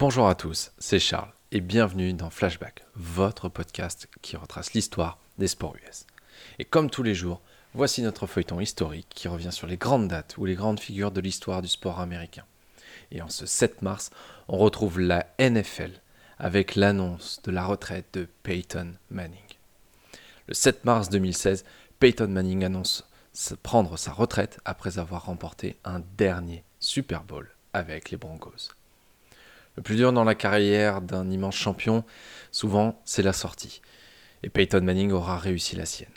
Bonjour à tous, c'est Charles et bienvenue dans Flashback, votre podcast qui retrace l'histoire des sports US. Et comme tous les jours, voici notre feuilleton historique qui revient sur les grandes dates ou les grandes figures de l'histoire du sport américain. Et en ce 7 mars, on retrouve la NFL avec l'annonce de la retraite de Peyton Manning. Le 7 mars 2016, Peyton Manning annonce prendre sa retraite après avoir remporté un dernier Super Bowl avec les Broncos. Le plus dur dans la carrière d'un immense champion, souvent, c'est la sortie. Et Peyton Manning aura réussi la sienne.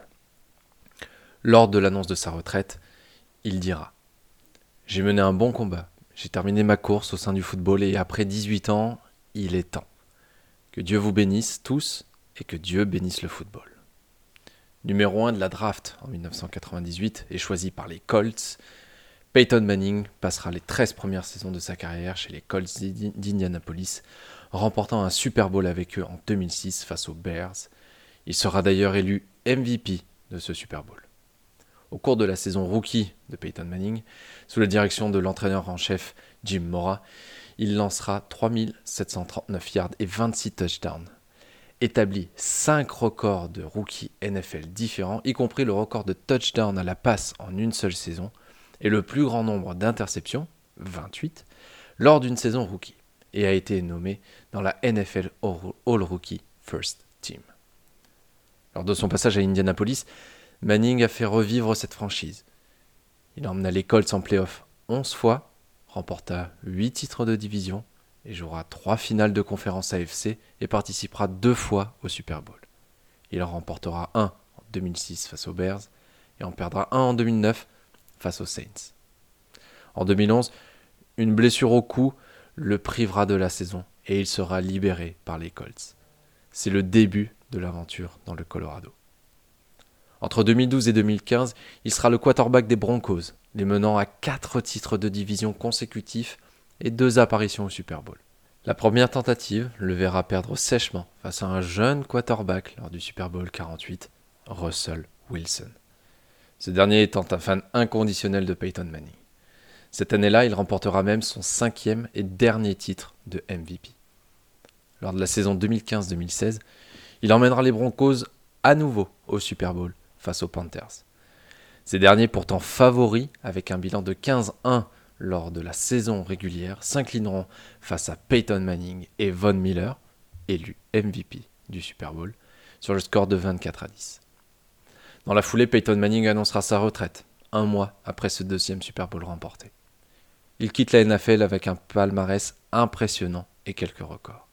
Lors de l'annonce de sa retraite, il dira J'ai mené un bon combat, j'ai terminé ma course au sein du football et après 18 ans, il est temps. Que Dieu vous bénisse tous et que Dieu bénisse le football. Numéro 1 de la draft en 1998 et choisi par les Colts, Peyton Manning passera les 13 premières saisons de sa carrière chez les Colts d'Indianapolis, remportant un Super Bowl avec eux en 2006 face aux Bears. Il sera d'ailleurs élu MVP de ce Super Bowl. Au cours de la saison rookie de Peyton Manning, sous la direction de l'entraîneur en chef Jim Mora, il lancera 3739 yards et 26 touchdowns. Établit 5 records de rookie NFL différents, y compris le record de touchdown à la passe en une seule saison, et le plus grand nombre d'interceptions, 28, lors d'une saison rookie, et a été nommé dans la NFL All Rookie First Team. Lors de son passage à Indianapolis, Manning a fait revivre cette franchise. Il emmena les Colts en playoff 11 fois, remporta 8 titres de division et jouera 3 finales de conférence AFC et participera 2 fois au Super Bowl. Il en remportera un en 2006 face aux Bears et en perdra un en 2009 face aux Saints. En 2011, une blessure au cou le privera de la saison et il sera libéré par les Colts. C'est le début de l'aventure dans le Colorado. Entre 2012 et 2015, il sera le quarterback des Broncos, les menant à quatre titres de division consécutifs et deux apparitions au Super Bowl. La première tentative le verra perdre sèchement face à un jeune quarterback lors du Super Bowl 48, Russell Wilson ce dernier étant un fan inconditionnel de Peyton Manning. Cette année-là, il remportera même son cinquième et dernier titre de MVP. Lors de la saison 2015-2016, il emmènera les Broncos à nouveau au Super Bowl face aux Panthers. Ces derniers, pourtant favoris avec un bilan de 15-1 lors de la saison régulière, s'inclineront face à Peyton Manning et Von Miller, élu MVP du Super Bowl, sur le score de 24 à 10. Dans la foulée, Peyton Manning annoncera sa retraite, un mois après ce deuxième Super Bowl remporté. Il quitte la NFL avec un palmarès impressionnant et quelques records.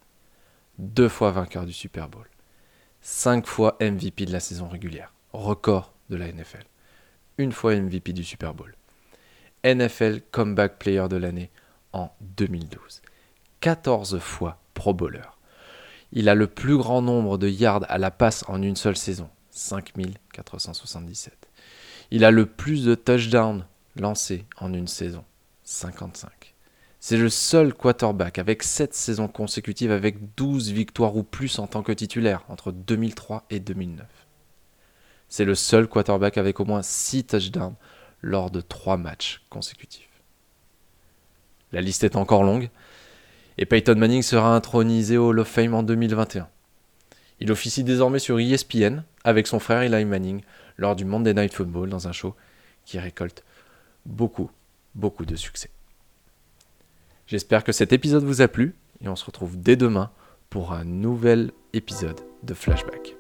Deux fois vainqueur du Super Bowl. Cinq fois MVP de la saison régulière. Record de la NFL. Une fois MVP du Super Bowl. NFL Comeback Player de l'année en 2012. 14 fois Pro Bowler. Il a le plus grand nombre de yards à la passe en une seule saison, 5477. Il a le plus de touchdowns lancés en une saison, 55. C'est le seul quarterback avec 7 saisons consécutives avec 12 victoires ou plus en tant que titulaire entre 2003 et 2009. C'est le seul quarterback avec au moins 6 touchdowns lors de 3 matchs consécutifs. La liste est encore longue et Peyton Manning sera intronisé au Hall of Fame en 2021. Il officie désormais sur ESPN avec son frère Eli Manning lors du Monday Night Football dans un show qui récolte beaucoup, beaucoup de succès. J'espère que cet épisode vous a plu et on se retrouve dès demain pour un nouvel épisode de Flashback.